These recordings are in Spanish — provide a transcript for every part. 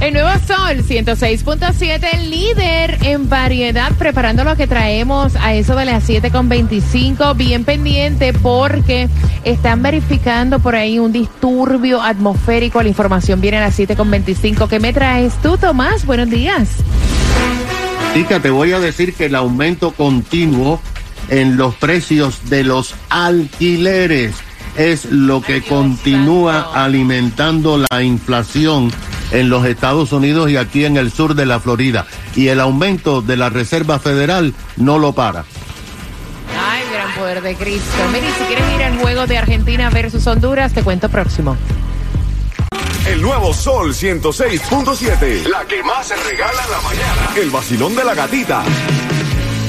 El nuevo Sol 106.7, líder en variedad, preparando lo que traemos a eso de las 7.25. Bien pendiente porque están verificando por ahí un disturbio atmosférico. La información viene a las 7.25. ¿Qué me traes tú, Tomás? Buenos días. Tica, te voy a decir que el aumento continuo en los precios de los alquileres es lo que continúa alimentando la inflación en los Estados Unidos y aquí en el sur de la Florida. Y el aumento de la Reserva Federal no lo para. Ay, gran poder de Cristo. Mira, si quieres ir al juego de Argentina versus Honduras, te cuento próximo. El nuevo Sol 106.7. La que más se regala en la mañana. El vacilón de la gatita.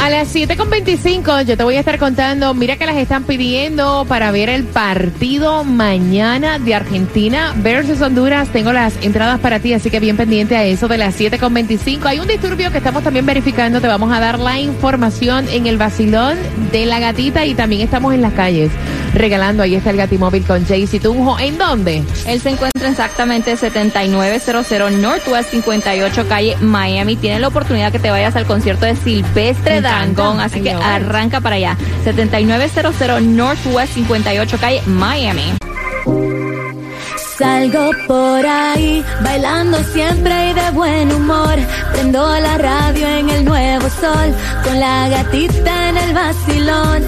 A las 7.25 yo te voy a estar contando, mira que las están pidiendo para ver el partido mañana de Argentina versus Honduras. Tengo las entradas para ti, así que bien pendiente a eso de las 7.25. Hay un disturbio que estamos también verificando, te vamos a dar la información en el vacilón de la gatita y también estamos en las calles regalando. Ahí está el gatimóvil con Jaycee Tunjo. ¿En dónde? Él se encuentra exactamente 7900 Northwest 58 calle Miami. Tiene la oportunidad que te vayas al concierto de Silvestre Así que arranca para allá. 7900 Northwest 58 calle Miami. Salgo por ahí, bailando siempre y de buen humor. Prendo la radio en el nuevo sol, con la gatita en el vacilón.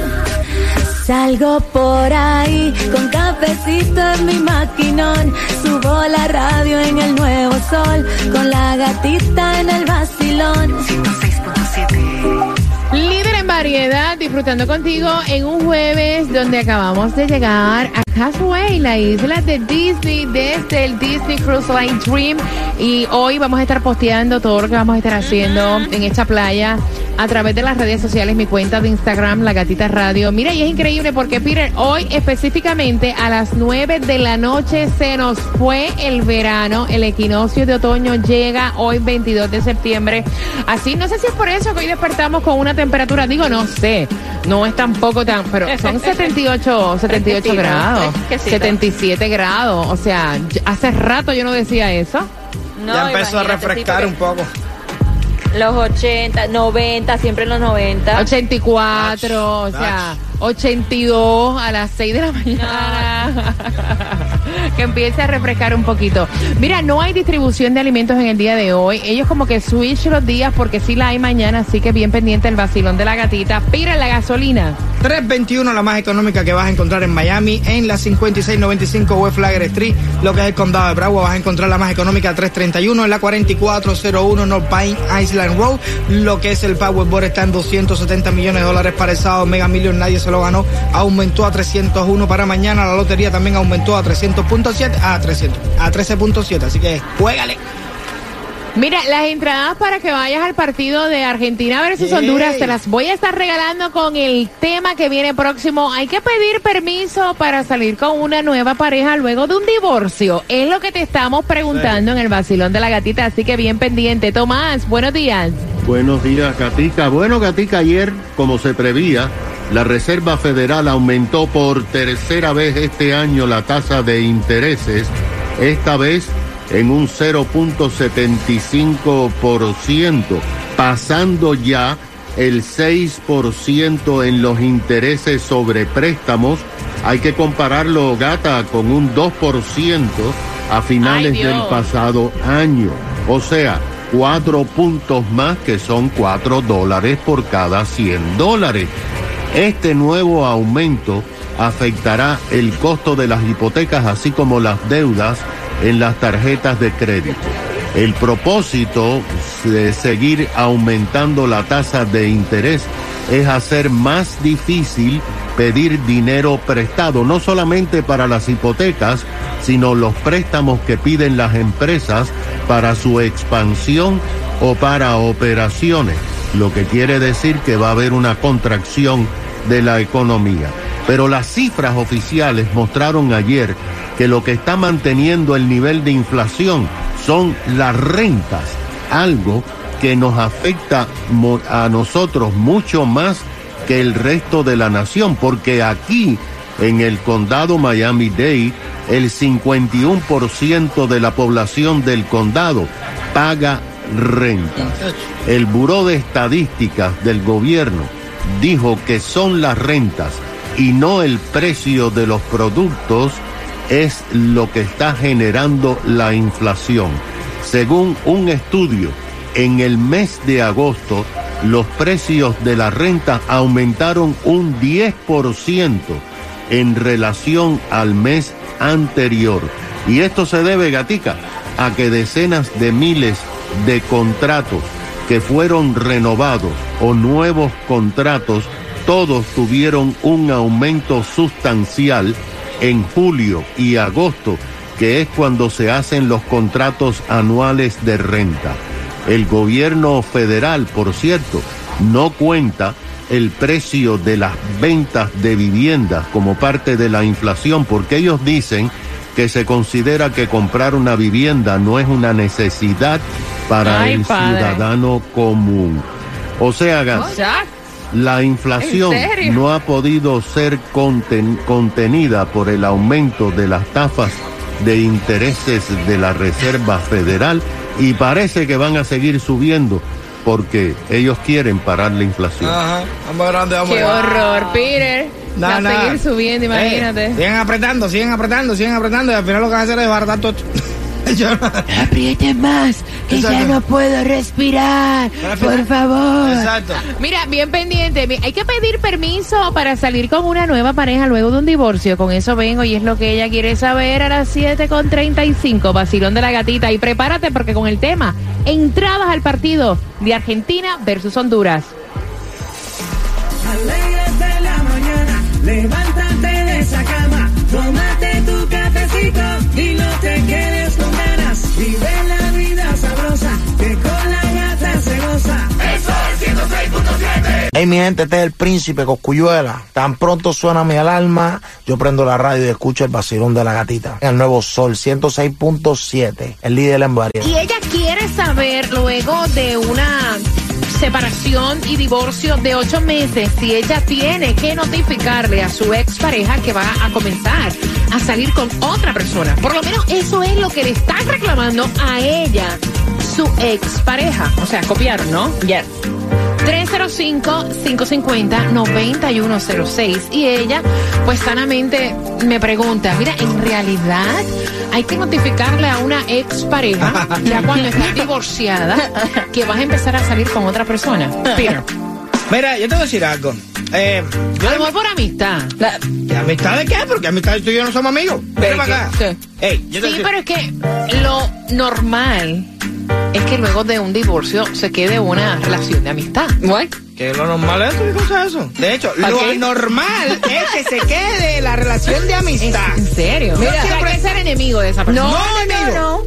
Salgo por ahí, con cafecito en mi maquinón. Subo la radio en el nuevo sol, con la gatita en el vacilón. 106.7 Líder en variedad, disfrutando contigo en un jueves donde acabamos de llegar a Castaway, la isla de Disney, desde el Disney Cruise Line Dream. Y hoy vamos a estar posteando todo lo que vamos a estar haciendo en esta playa a través de las redes sociales, mi cuenta de Instagram, La Gatita Radio. Mira, y es increíble porque, Peter, hoy específicamente a las 9 de la noche se nos fue el verano. El equinoccio de otoño llega hoy 22 de septiembre. Así, no sé si es por eso que hoy despertamos con una temperatura, digo, no sé, no es tampoco tan, pero son 78, 78 grados, 77 grados. O sea, hace rato yo no decía eso. No, ya empezó a sí, refrescar porque un poco. Los 80, 90, siempre en los 90. 84, o sea, 82 a las 6 de la mañana. que empiece a refrescar un poquito. Mira, no hay distribución de alimentos en el día de hoy. Ellos como que switch los días porque sí la hay mañana, así que bien pendiente el vacilón de la gatita. Pira la gasolina. 321, la más económica que vas a encontrar en Miami, en la 5695 West Flagler Street, lo que es el condado de Broward, vas a encontrar la más económica 331, en la 4401 North Pine Island Road, lo que es el Powerball está en 270 millones de dólares para el sábado, Mega Million nadie se lo ganó, aumentó a 301 para mañana, la lotería también aumentó a 300.7, a 300, a 13.7, así que juégale. Mira, las entradas para que vayas al partido de Argentina versus. Honduras te las voy a estar regalando con el tema que viene próximo. Hay que pedir permiso para salir con una nueva pareja luego de un divorcio. Es lo que te estamos preguntando en el vacilón de la gatita, así que bien pendiente. Tomás, buenos días. Buenos días, Gatica. Bueno, Gatica, ayer, como se prevía, la Reserva Federal aumentó por tercera vez este año la tasa de intereses, esta vez en un 0.75%, pasando ya el 6% en los intereses sobre préstamos. Hay que compararlo, Gata, con un 2% a finales Ay, del pasado año. O sea, cuatro puntos más que son cuatro dólares por cada 100 dólares. Este nuevo aumento afectará el costo de las hipotecas así como las deudas en las tarjetas de crédito. El propósito de seguir aumentando la tasa de interés es hacer más difícil pedir dinero prestado, no solamente para las hipotecas, sino los préstamos que piden las empresas para su expansión o para operaciones, lo que quiere decir que va a haber una contracción de la economía. Pero las cifras oficiales mostraron ayer que lo que está manteniendo el nivel de inflación son las rentas algo que nos afecta a nosotros mucho más que el resto de la nación, porque aquí en el condado Miami-Dade, el 51% de la población del condado paga renta. El Buró de Estadísticas del gobierno dijo que son las rentas y no el precio de los productos es lo que está generando la inflación. Según un estudio, en el mes de agosto los precios de la renta aumentaron un 10% en relación al mes anterior. Y esto se debe, Gatica, a que decenas de miles de contratos que fueron renovados o nuevos contratos, todos tuvieron un aumento sustancial en julio y agosto, que es cuando se hacen los contratos anuales de renta. El gobierno federal, por cierto, no cuenta el precio de las ventas de viviendas como parte de la inflación, porque ellos dicen que se considera que comprar una vivienda no es una necesidad para el ciudadano común. O sea, la inflación no ha podido ser contenida por el aumento de las tafas de intereses de la Reserva Federal y parece que van a seguir subiendo porque ellos quieren parar la inflación. Ajá, vamos grande, vamos Qué horror, Peter. va a seguir subiendo, eh, imagínate. siguen apretando, siguen apretando, siguen apretando y al final lo que van a hacer es baratar todo. Aprieten más, que ya no puedo respirar. Por favor. Exacto. Mira, bien pendiente. Hay que pedir permiso para salir con una nueva pareja luego de un divorcio. Con eso vengo y es lo que ella quiere saber a las 7.35. Vacilón de la gatita. Y prepárate porque con el tema, entradas al partido de Argentina versus Honduras. la mañana, levántate de esa cama, tómate tu cafecito y no te Hey, mi gente, este es el príncipe Coscuyuela. Tan pronto suena mi alarma, yo prendo la radio y escucho el vacilón de la gatita. El nuevo Sol 106.7, el líder en variedad. Y ella quiere saber, luego de una separación y divorcio de ocho meses si ella tiene que notificarle a su expareja que va a comenzar a salir con otra persona. Por lo menos eso es lo que le están reclamando a ella su expareja. O sea, copiaron, ¿no? Yes. 305-550-9106. Y ella, pues sanamente me pregunta, mira, en realidad hay que notificarle a una expareja, ya cuando estás divorciada, que vas a empezar a salir con otra persona. Peter. Mira, yo te voy a decir algo. Eh, yo a por amistad. amistad de qué? Porque amistad tú y yo no somos amigos. Ven acá. sí, pero es que lo normal es que luego de un divorcio se quede una relación de amistad. ¿Qué Que lo normal es ¿qué cosa es eso? De hecho, lo normal es que se quede la relación de amistad. ¿En serio? Mira, siempre que ser enemigo de esa persona. No, no, enemigo. no.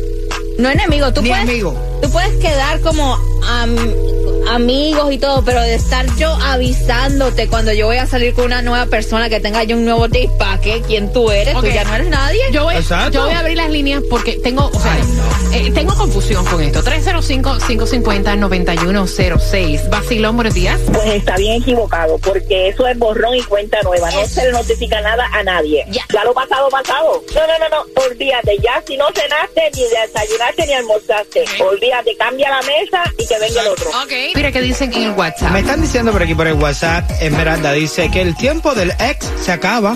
No enemigo, tú Ni puedes, amigo. tú puedes quedar como amigos y todo, pero de estar yo avisándote cuando yo voy a salir con una nueva persona que tenga yo un nuevo que quién tú eres, tú ya no eres nadie. Yo voy, yo voy a abrir las líneas porque tengo, o sea, eh, tengo confusión con esto. 305-550-9106. Basilón, buenos días. Pues está bien equivocado, porque eso es borrón y cuenta nueva. No se le notifica nada a nadie. Ya, lo pasado, pasado. No, no, no, no. Olvídate. Ya si no cenaste, ni desayunaste, ni almorzaste. Olvídate. Cambia la mesa y que venga el otro. Ok. Mira qué dicen en el WhatsApp. Me están diciendo por aquí por el WhatsApp, Esmeralda dice que el tiempo del ex se acaba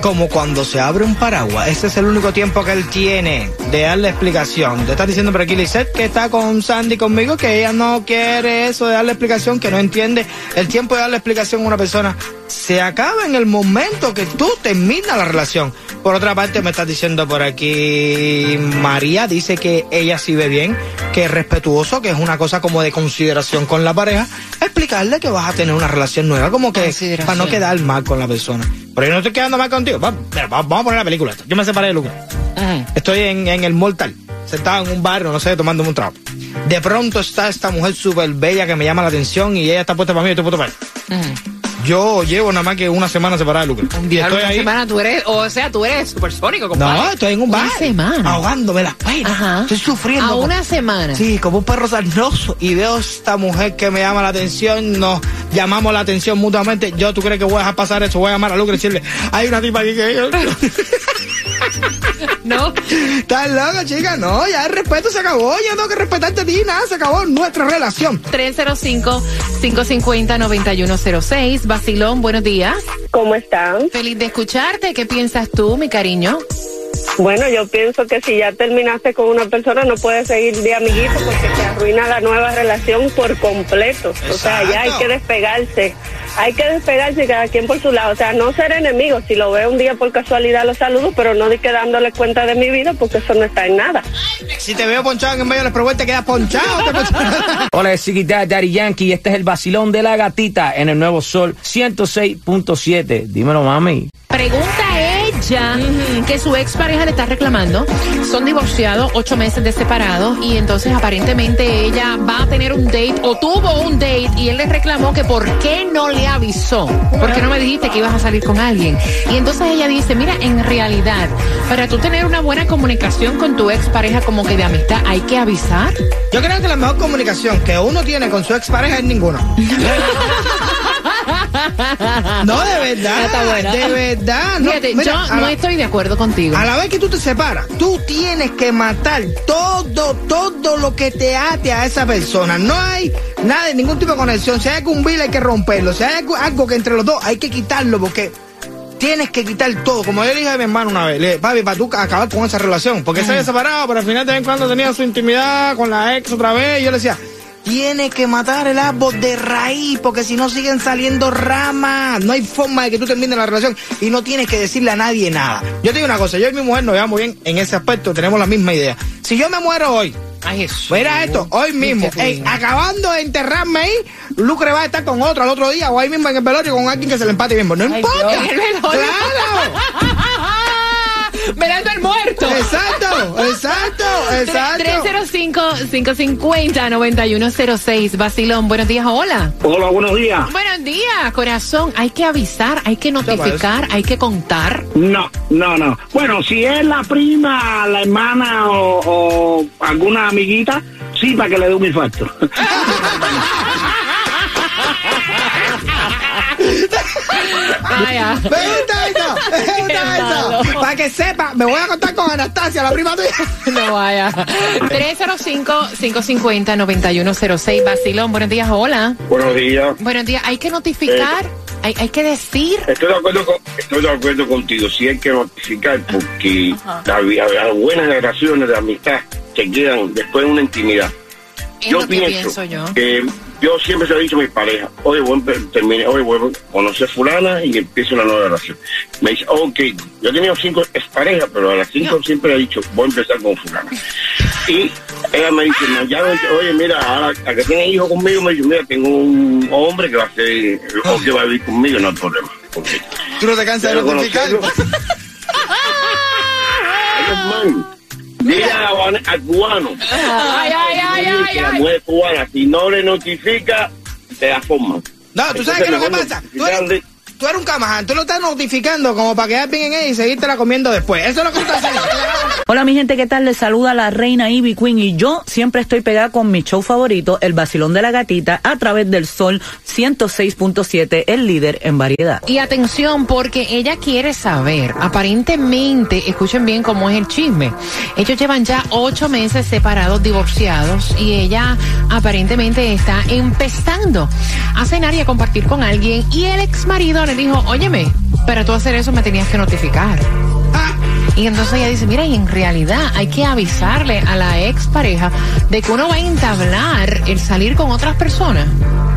como cuando se abre un paraguas. Ese es el único tiempo que él tiene de darle explicación. Te están diciendo por aquí, Lizette, que está con Sandy conmigo, que ella no quiere eso de darle explicación, que no entiende el tiempo de darle explicación a una persona. Se acaba en el momento que tú terminas la relación. Por otra parte, me estás diciendo por aquí, María dice que ella sí ve bien, que es respetuoso, que es una cosa como de consideración con la pareja. Explicarle que vas a tener una relación nueva, como que para no quedar mal con la persona. Pero yo no estoy quedando mal contigo. Vamos, vamos a poner la película. Yo me separé de Lucas. Estoy en, el mortal, sentado en un barrio, no sé, tomándome un trago. De pronto está esta mujer súper bella que me llama la atención y ella está puesta para mí y yo estoy puesto para ella. Yo llevo nada más que una semana separada de Lucre. Y estoy una ahí. semana tú eres, o sea, tú eres supersónico, compadre. No, estoy en un bar. Una semana. Ahogándome las penas. Ajá. Estoy sufriendo. A como- una semana. Sí, como un perro sarnoso. Y veo esta mujer que me llama la atención. Nos llamamos la atención mutuamente. Yo, ¿tú crees que voy a dejar pasar eso? Voy a llamar a Lucre y decirle, hay una tipa aquí que... No. ¿Estás loca, chica? No, ya el respeto se acabó. Yo tengo que respetarte a ti. Nada, se acabó nuestra relación. 305-550-9106. Basilón, buenos días. ¿Cómo están? Feliz de escucharte. ¿Qué piensas tú, mi cariño? Bueno, yo pienso que si ya terminaste con una persona no puedes seguir de amiguito porque te arruina la nueva relación por completo. O sea, ya hay que despegarse. Hay que despegarse cada quien por su lado. O sea, no ser enemigos. Si lo veo un día por casualidad los saludo, pero no di que dándole cuenta de mi vida porque eso no está en nada. Si te veo ponchado en el medio de la pregunta, te quedas ponchado. te ponchado. Hola, es Daddy Yankee. Este es el vacilón de la gatita en el Nuevo Sol 106.7. Dímelo, mami. Pregunta ella que su expareja le está reclamando. Son divorciados, ocho meses de separados, y entonces aparentemente ella va a tener un date o tuvo un date y él le reclamó que por qué no le avisó. ¿Por qué no me dijiste que ibas a salir con alguien? Y entonces ella dice, mira, en realidad, para tú tener una buena comunicación con tu expareja como que de amistad, hay que avisar. Yo creo que la mejor comunicación que uno tiene con su expareja es ninguna. No, de verdad. Está buena. De verdad. No, Fíjate, mira, yo no la- estoy de acuerdo contigo. A la vez que tú te separas, tú tienes que matar todo, todo lo que te ate a esa persona. No hay nada de ningún tipo de conexión. Si hay algún bill hay que romperlo. Si hay algo, algo que entre los dos hay que quitarlo porque tienes que quitar todo. Como yo le dije a mi hermano una vez, le, papi, para tú acabar con esa relación. Porque se había separado, pero al final de vez en cuando tenía su intimidad con la ex otra vez. Y yo le decía, tienes que matar el árbol de raíz, porque si no siguen saliendo ramas. No hay forma de que tú termines la relación y no tienes que decirle a nadie nada. Yo te digo una cosa, yo y mi mujer nos llevamos bien en ese aspecto, tenemos la misma idea. Si yo me muero hoy, Ay, Jesús. Mira esto, hoy mismo, ey, acabando de enterrarme ahí, Lucre va a estar con otro al otro día o ahí mismo en el velorio con alguien que se le empate mismo. No importa. En el velorio. Claro. Velando al muerto. Exacto, exacto, exacto. 305-550-9106. Basilón, buenos días, hola. Hola, buenos días. Buenos días, corazón. Hay que avisar, hay que notificar, hay que contar. No, no, no. Bueno, si es la prima, la hermana o, o alguna amiguita, sí, para que le dé un infarto. Vaya. Me gusta eso, me gusta eso. Para que sepa, me voy a contar con Anastasia, la prima tuya. No vaya. 305-550-9106. Basilón, buenos días, hola. Buenos días. Buenos días. Hay que notificar, hay, hay que decir. Estoy de acuerdo con, estoy de acuerdo contigo. Sí hay que notificar porque las buenas relaciones de amistad se quedan después de una intimidad. Es yo lo que pienso pienso yo. que yo siempre se lo he dicho a mi pareja, oye, voy terminé, oye, voy a conocer fulana y empiezo una nueva relación. Me dice, ok, yo he tenido cinco exparejas, pero a las cinco siempre he dicho, voy a empezar con fulana. Y ella me dice, no, ya, oye, mira, ahora a que tiene hijos conmigo, me dice, mira, tengo un hombre que va a ser, o que va a vivir conmigo, no hay problema. Tú no te cansas de notificar. Dile a, cubano. Ay, ay, ay, ay, que la ay. mujer cubana, si no le notifica, te da forma. No, tú sabes qué es lo que pasa. Tú eres, tú eres un camaján, tú lo estás notificando como para quedar bien en él y seguirte la comiendo después. Eso es lo que tú estás haciendo. Hola mi gente, ¿qué tal? Les saluda la reina Ivy Queen y yo siempre estoy pegada con mi show favorito, El Vacilón de la Gatita, a través del Sol 106.7, el líder en variedad. Y atención, porque ella quiere saber, aparentemente, escuchen bien cómo es el chisme. Ellos llevan ya ocho meses separados, divorciados, y ella aparentemente está empezando a cenar y a compartir con alguien. Y el ex marido le dijo, óyeme, para tú hacer eso me tenías que notificar. Y entonces ella dice, mira, y en realidad hay que avisarle a la ex pareja de que uno va a entablar el salir con otras personas.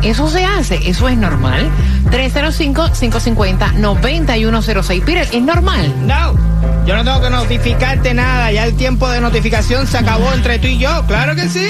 Eso se hace, eso es normal. 305-550-9106. Peter, ¿es normal? No. Yo no tengo que notificarte nada, ya el tiempo de notificación se acabó entre tú y yo, claro que sí.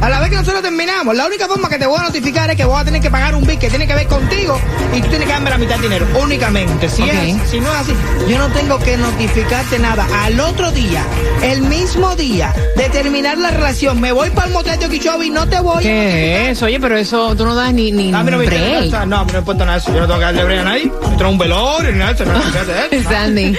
A la vez que nosotros terminamos, la única forma que te voy a notificar es que voy a tener que pagar un bill que tiene que ver contigo y tú tienes que darme la mitad del dinero, únicamente. Si, es, si no es así, yo no tengo que notificarte nada. Al otro día, el mismo día de terminar la relación, me voy para el motel de Okeechobee y no te voy a ¿Qué es? Oye, pero eso tú no das ni, ni a mí no me interesa, no, a mí no me importa nada de eso. Yo no tengo que darle break a nadie. Tengo un velorio ni nada eso. No, eso. Sandy.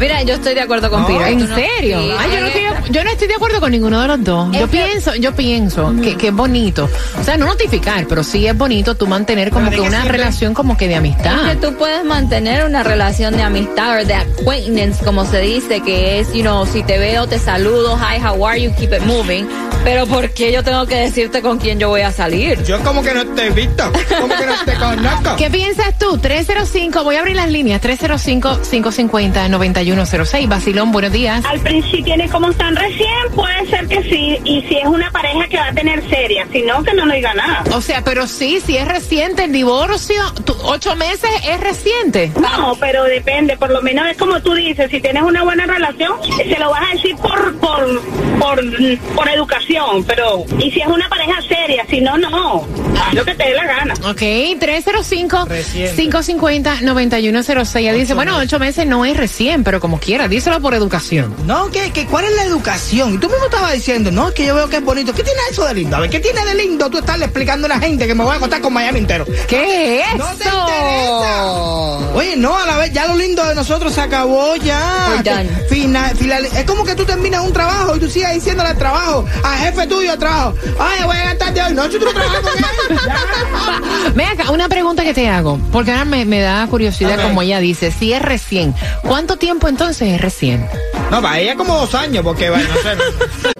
Mira, yo estoy de acuerdo con Peter. ¿En serio? Ay, yo, no es estoy, yo no estoy de acuerdo con ninguno de los dos. Yo pienso, yo pienso que, que es bonito. O sea, no notificar, pero sí es bonito tú mantener como que ¿de qué una relación como que de Es amistad. que tú puedes mantener una relación de amistad o de acquaintance, como se dice, que es, you know, si te veo, te saludo, hi, how are you, keep it moving. Pero ¿por qué yo tengo que decirte con quién yo voy a salir? Yo como que no te he visto, como que no te conozco. ¿Qué piensas tú? 305, voy a abrir las líneas, 305-550-9106. Basilón, buenos días. Al principio, tiene como están recién, puede ser que sí. Y si es una pareja que va a tener seria, si no, que no le diga nada. O sea, pero sí, si es reciente el divorcio, tú- ocho meses es reciente. No, pero depende, por lo menos es como tú dices, si tienes una buena relación, se lo vas a decir por por por, por educación, pero y si es una pareja seria, si no, no, haz lo que te dé la gana. Ok, Reciente. 305-550-9106. Ella dice, bueno, ocho meses no es recién, pero como quiera, díselo por educación. No, que, que cuál es la educación. Y tú mismo estabas diciendo, no, es que yo veo que es bonito. ¿Qué tiene eso de lindo? A ver, ¿qué tiene de lindo tú estarle explicando a la gente que me voy a contar con Miami entero? ¿Qué es No te interesa. Oye, no, a la vez, ya lo lindo de nosotros se acabó ya. Final, final- es como que tú terminas un trabajo y tú sigues diciéndole al trabajo, al jefe tuyo trabajo, ay, voy a gastar de hoy. No, tú no trabajas con él. Ya. Ve acá, una pregunta que te hago, porque ahora me, me da curiosidad, como ella dice, si es recién, ¿cuánto tiempo entonces es recién? No, para ella como dos años, porque, bueno, no sé.